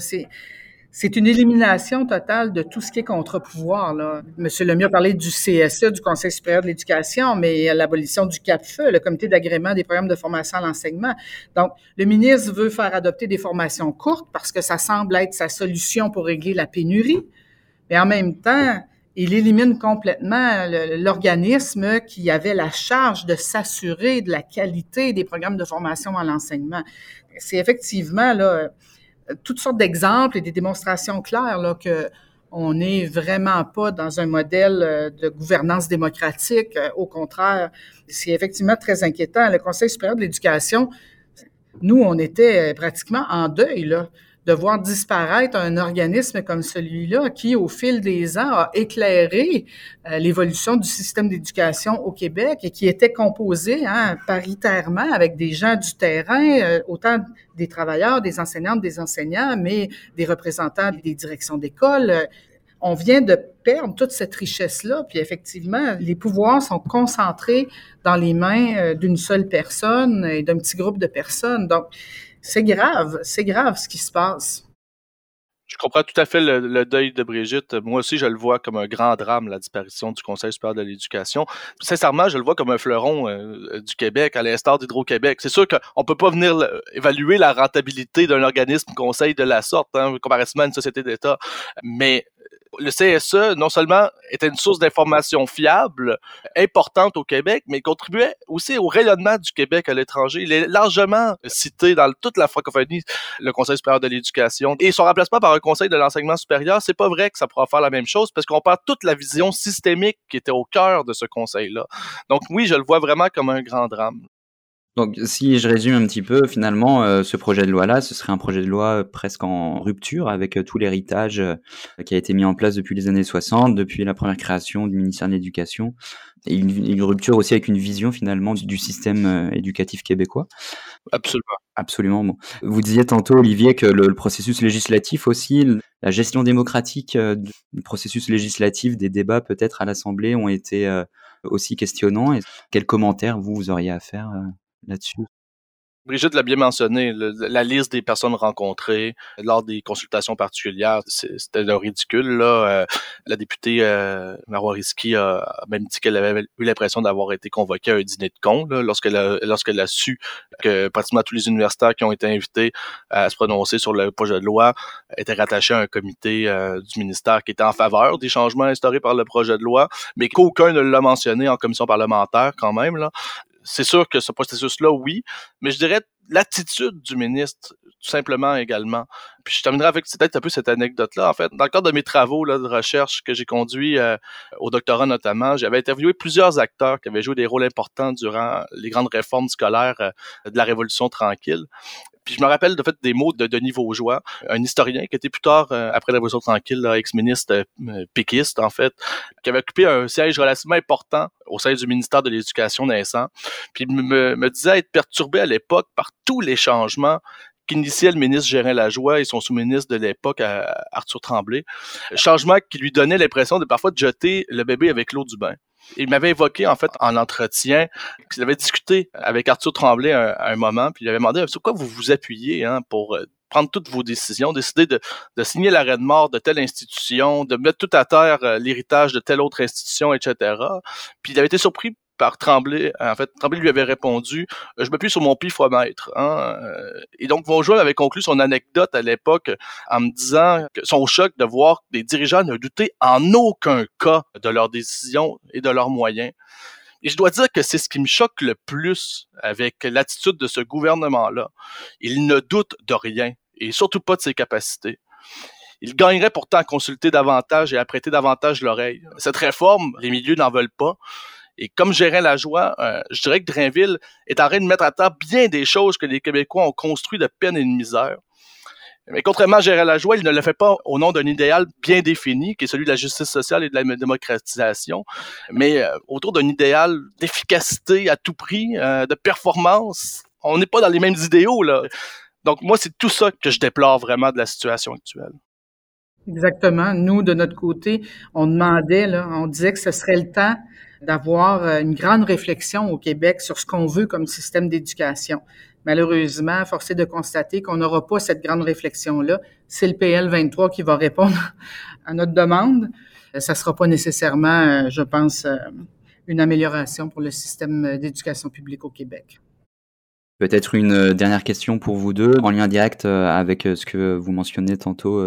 C'est, une élimination totale de tout ce qui est contre-pouvoir. Monsieur Lemieux a parlé du CSE, du Conseil supérieur de l'éducation, mais l'abolition du CAPFE, le Comité d'agrément des programmes de formation à l'enseignement. Donc, le ministre veut faire adopter des formations courtes parce que ça semble être sa solution pour régler la pénurie. Mais en même temps, il élimine complètement l'organisme qui avait la charge de s'assurer de la qualité des programmes de formation à l'enseignement. C'est effectivement là, toutes sortes d'exemples et des démonstrations claires là, que on n'est vraiment pas dans un modèle euh, de gouvernance démocratique. Euh, au contraire, c'est effectivement très inquiétant. Le Conseil supérieur de l'éducation, nous, on était pratiquement en deuil là, de voir disparaître un organisme comme celui-là qui, au fil des ans, a éclairé euh, l'évolution du système d'éducation au Québec et qui était composé hein, paritairement avec des gens du terrain, euh, autant des travailleurs, des enseignantes, des enseignants, mais des représentants des directions d'école. On vient de perdre toute cette richesse-là, puis effectivement, les pouvoirs sont concentrés dans les mains euh, d'une seule personne et d'un petit groupe de personnes. Donc, c'est grave, c'est grave ce qui se passe. Je comprends tout à fait le, deuil de Brigitte. Moi aussi, je le vois comme un grand drame, la disparition du Conseil supérieur de l'éducation. Sincèrement, je le vois comme un fleuron euh, du Québec, à l'instar d'Hydro-Québec. C'est sûr qu'on peut pas venir évaluer la rentabilité d'un organisme conseil de la sorte, hein, à une société d'État. Mais le CSE, non seulement était une source d'information fiable, importante au Québec, mais contribuait aussi au rayonnement du Québec à l'étranger. Il est largement cité dans toute la francophonie, le Conseil supérieur de l'éducation. Et son remplacement par un Conseil de l'enseignement supérieur, c'est pas vrai que ça pourra faire la même chose parce qu'on perd toute la vision systémique qui était au cœur de ce conseil-là. Donc oui, je le vois vraiment comme un grand drame. Donc, si je résume un petit peu, finalement, euh, ce projet de loi-là, ce serait un projet de loi presque en rupture avec euh, tout l'héritage euh, qui a été mis en place depuis les années 60, depuis la première création du ministère de l'Éducation, et une, rupture aussi avec une vision finalement du, système éducatif québécois. Absolument. Absolument. Bon. Vous disiez tantôt, Olivier, que le, processus législatif aussi, la gestion démocratique du processus législatif, des débats peut-être à l'Assemblée ont été aussi questionnants. Et quels commentaires vous, vous auriez à faire Brigitte l'a bien mentionné, la liste des personnes rencontrées lors des consultations particulières, c'était ridicule. Là. Euh, la députée euh, Marois Risky a même dit qu'elle avait eu l'impression d'avoir été convoquée à un dîner de con lorsqu'elle a, lorsqu'elle a su que pratiquement tous les universitaires qui ont été invités à se prononcer sur le projet de loi étaient rattachés à un comité euh, du ministère qui était en faveur des changements instaurés par le projet de loi, mais qu'aucun ne l'a mentionné en commission parlementaire quand même. Là c'est sûr que ce processus-là, oui, mais je dirais l'attitude du ministre, tout simplement également. Puis je terminerai avec peut-être un peu cette anecdote-là. En fait, dans le cadre de mes travaux là, de recherche que j'ai conduits euh, au doctorat notamment, j'avais interviewé plusieurs acteurs qui avaient joué des rôles importants durant les grandes réformes scolaires euh, de la Révolution tranquille. Je me rappelle de fait des mots de Denis Vaugeois, un historien qui était plus tard, euh, après la Révolution tranquille, ex-ministre euh, péquiste en fait, qui avait occupé un siège relativement important au sein du ministère de l'Éducation naissant. Puis me, me disait être perturbé à l'époque par tous les changements qu'initiait le ministre Gérin Lajoie et son sous-ministre de l'époque, Arthur Tremblay. Changement qui lui donnait l'impression de parfois de jeter le bébé avec l'eau du bain. Il m'avait évoqué, en fait, en entretien, qu'il avait discuté avec Arthur Tremblay à, un moment, puis il avait demandé sur quoi vous vous appuyez hein, pour euh, prendre toutes vos décisions, décider de, de signer l'arrêt de mort de telle institution, de mettre tout à terre euh, l'héritage de telle autre institution, etc. Puis il avait été surpris par Tremblay. En fait, Tremblay lui avait répondu euh, Je m'appuie sur mon pifomètre. Hein? Et donc, Vaugeois avait conclu son anecdote à l'époque en me disant que son choc de voir des dirigeants ne doutaient en aucun cas de leurs décisions et de leurs moyens. Et je dois dire que c'est ce qui me choque le plus avec l'attitude de ce gouvernement-là. Il ne doute de rien et surtout pas de ses capacités. Il gagnerait pourtant à consulter davantage et à prêter davantage l'oreille. Cette réforme, les milieux n'en veulent pas. Et comme gérait la joie, euh, je dirais que Drainville est en train de mettre à terre bien des choses que les Québécois ont construit de peine et de misère. Mais contrairement à Gérald Lajoie, il ne le fait pas au nom d'un idéal bien défini, qui est celui de la justice sociale et de la démocratisation, mais euh, autour d'un idéal d'efficacité à tout prix, euh, de performance. On n'est pas dans les mêmes idéaux, là. Donc, moi, c'est tout ça que je déplore vraiment de la situation actuelle. Exactement. Nous, de notre côté, on demandait, on disait que ce serait le temps d'avoir euh, une grande réflexion au Québec sur ce qu'on veut comme système d'éducation. Malheureusement, forcé de constater qu'on n'aura pas cette grande réflexion-là. C'est le PL 23 qui va répondre à notre demande. Ça ne sera pas nécessairement, euh, je pense, euh, une amélioration pour le système d'éducation publique au Québec. Peut-être une dernière question pour vous deux, en lien direct avec ce que vous mentionnez tantôt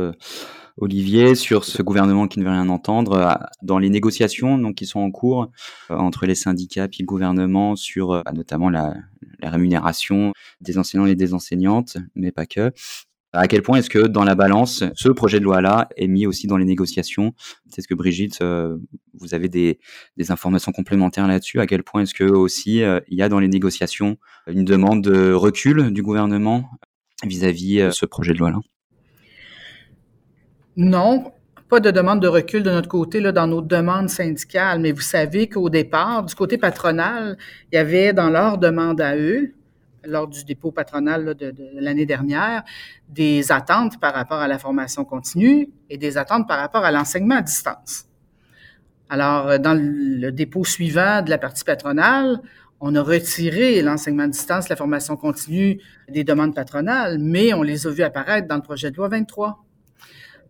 Olivier, sur ce gouvernement qui ne veut rien entendre. Euh, dans les négociations donc, qui sont en cours euh, entre les syndicats et le gouvernement sur euh, bah, notamment la, rémunération des enseignants et des enseignantes, mais pas que. À quel point est-ce que dans la balance, ce projet de loi-là est mis aussi dans les négociations? C'est ce que Brigitte, vous avez des, des informations complémentaires là-dessus. À quel point est-ce que aussi il y a dans les négociations une demande de recul du gouvernement vis-à-vis -vis, ce projet de loi-là? Non, pas de demande de recul de notre côté là, dans nos demandes syndicales, mais vous savez qu'au départ, du côté patronal, il y avait dans leur demande à eux, lors du dépôt patronal de, de l'année dernière, des attentes par rapport à la formation continue et des attentes par rapport à l'enseignement à distance. Alors, dans le dépôt suivant de la partie patronale, on a retiré l'enseignement à distance, la formation continue des demandes patronales, mais on les a vus apparaître dans le projet de loi 23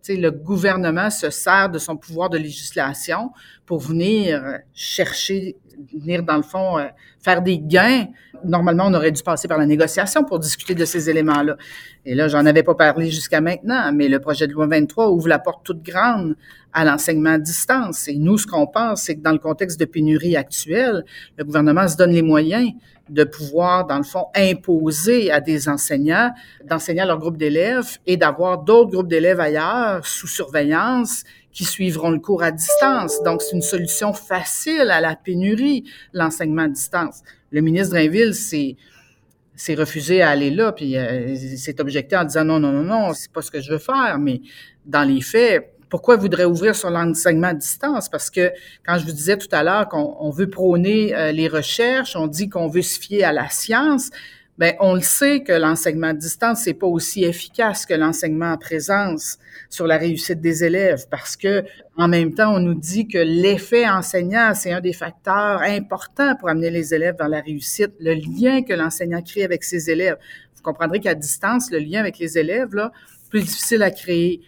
le gouvernement se sert de son pouvoir de législation pour venir chercher, venir dans le fond euh, faire des gains. Normalement, on aurait dû passer par la négociation pour discuter de ces éléments-là. Et là, j'en avais pas parlé jusqu'à maintenant, mais le projet de loi 23 ouvre la porte toute grande à l'enseignement à distance. Et nous, ce qu'on pense, c'est que dans le contexte de pénurie actuelle, le gouvernement se donne les moyens de pouvoir, dans le fond, imposer à des enseignants d'enseigner à leur groupe d'élèves et d'avoir d'autres groupes d'élèves ailleurs sous surveillance qui suivront le cours à distance. Donc, c'est une solution facile à la pénurie, l'enseignement à distance. Le ministre Drainville s'est refusé à aller là, puis euh, s'est objecté en disant non, non, non, non, c'est pas ce que je veux faire. Mais dans les faits, pourquoi voudrait ouvrir sur l'enseignement à distance? Parce que quand je vous disais tout à l'heure qu'on veut prôner euh, les recherches, on dit qu'on veut se fier à la science, ben on le sait que l'enseignement à distance c'est pas aussi efficace que l'enseignement en présence sur la réussite des élèves parce que en même temps on nous dit que l'effet enseignant c'est un des facteurs importants pour amener les élèves dans la réussite, le lien que l'enseignant crée avec ses élèves. Vous comprendrez qu'à distance le lien avec les élèves là plus difficile à créer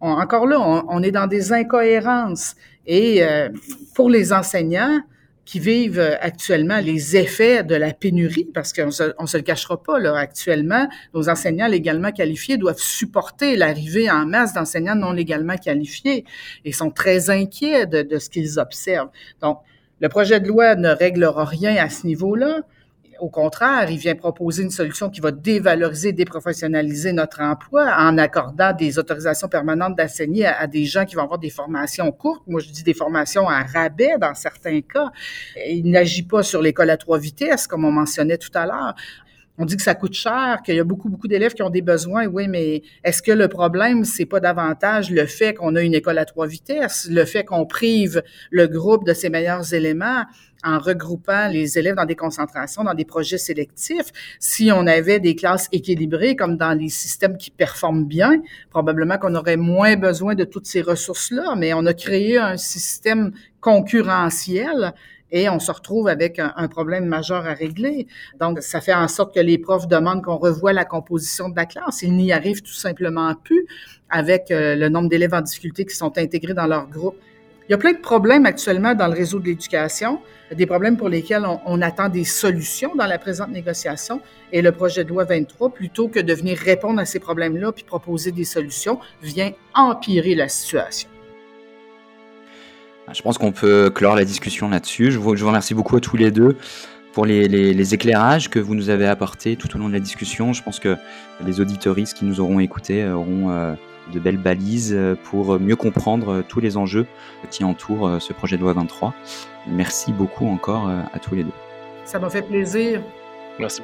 encore là, on, est dans des incohérences. Et euh, pour les enseignants qui vivent actuellement les effets de la pénurie, parce qu'on se, on se le cachera pas, là, actuellement, nos enseignants légalement qualifiés doivent supporter l'arrivée en masse d'enseignants non légalement qualifiés et sont très inquiets de, de ce qu'ils observent. Donc, le projet de loi ne réglera rien à ce niveau-là. Au contraire, il vient proposer une solution qui va dévaloriser, déprofessionnaliser notre emploi en accordant des autorisations permanentes d'enseigner à, des gens qui vont avoir des formations courtes. Moi, je dis des formations à rabais dans certains cas. Il n'agit pas sur l'école à trois vitesses, comme on mentionnait tout à l'heure. On dit que ça coûte cher, qu'il y a beaucoup, beaucoup d'élèves qui ont des besoins. Oui, mais est-ce que le problème, c'est pas davantage le fait qu'on a une école à trois vitesses, le fait qu'on prive le groupe de ses meilleurs éléments? en regroupant les élèves dans des concentrations, dans des projets sélectifs? Si on avait des classes équilibrées, comme dans les systèmes qui performent bien, probablement qu'on aurait moins besoin de toutes ces ressources-là, mais on a créé un système concurrentiel et on se retrouve avec un, problème majeur à régler. Donc, ça fait en sorte que les profs demandent qu'on revoie la composition de la classe. Ils n'y arrivent tout simplement plus avec euh, le nombre d'élèves en difficulté qui sont intégrés dans leur groupe. Il y a plein de problèmes actuellement dans le réseau de l'éducation, des problèmes pour lesquels on, attend des solutions dans la présente négociation. Et le projet de loi 23, plutôt que de venir répondre à ces problèmes-là puis proposer des solutions, vient empirer la situation. Je pense qu'on peut clore la discussion là-dessus. Je vous, remercie beaucoup à tous les deux pour les, éclairages que vous nous avez apportés tout au long de la discussion. Je pense que les auditoristes qui nous auront écoutés auront euh, de belles balises pour mieux comprendre tous les enjeux qui entourent ce projet de loi 23. Merci beaucoup encore à tous les deux. Ça m'a fait plaisir. Merci.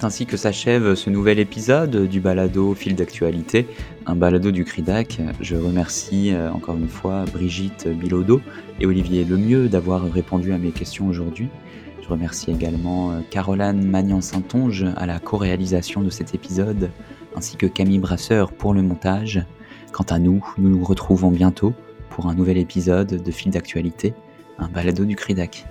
Ainsi que s'achève ce nouvel épisode du balado Fil d'actualité, un balado du CRIDAC. Je remercie euh, encore une fois Brigitte Bilodeau et Olivier Lemieux d'avoir répondu à mes questions aujourd'hui. Je remercie également euh, Caroline Magnan-Saintonge à la co-réalisation de cet épisode, ainsi que Camille Brasseur pour le montage. Quant à nous, nous nous retrouvons bientôt pour un nouvel épisode de Fil d'actualité, un balado du CRIDAC.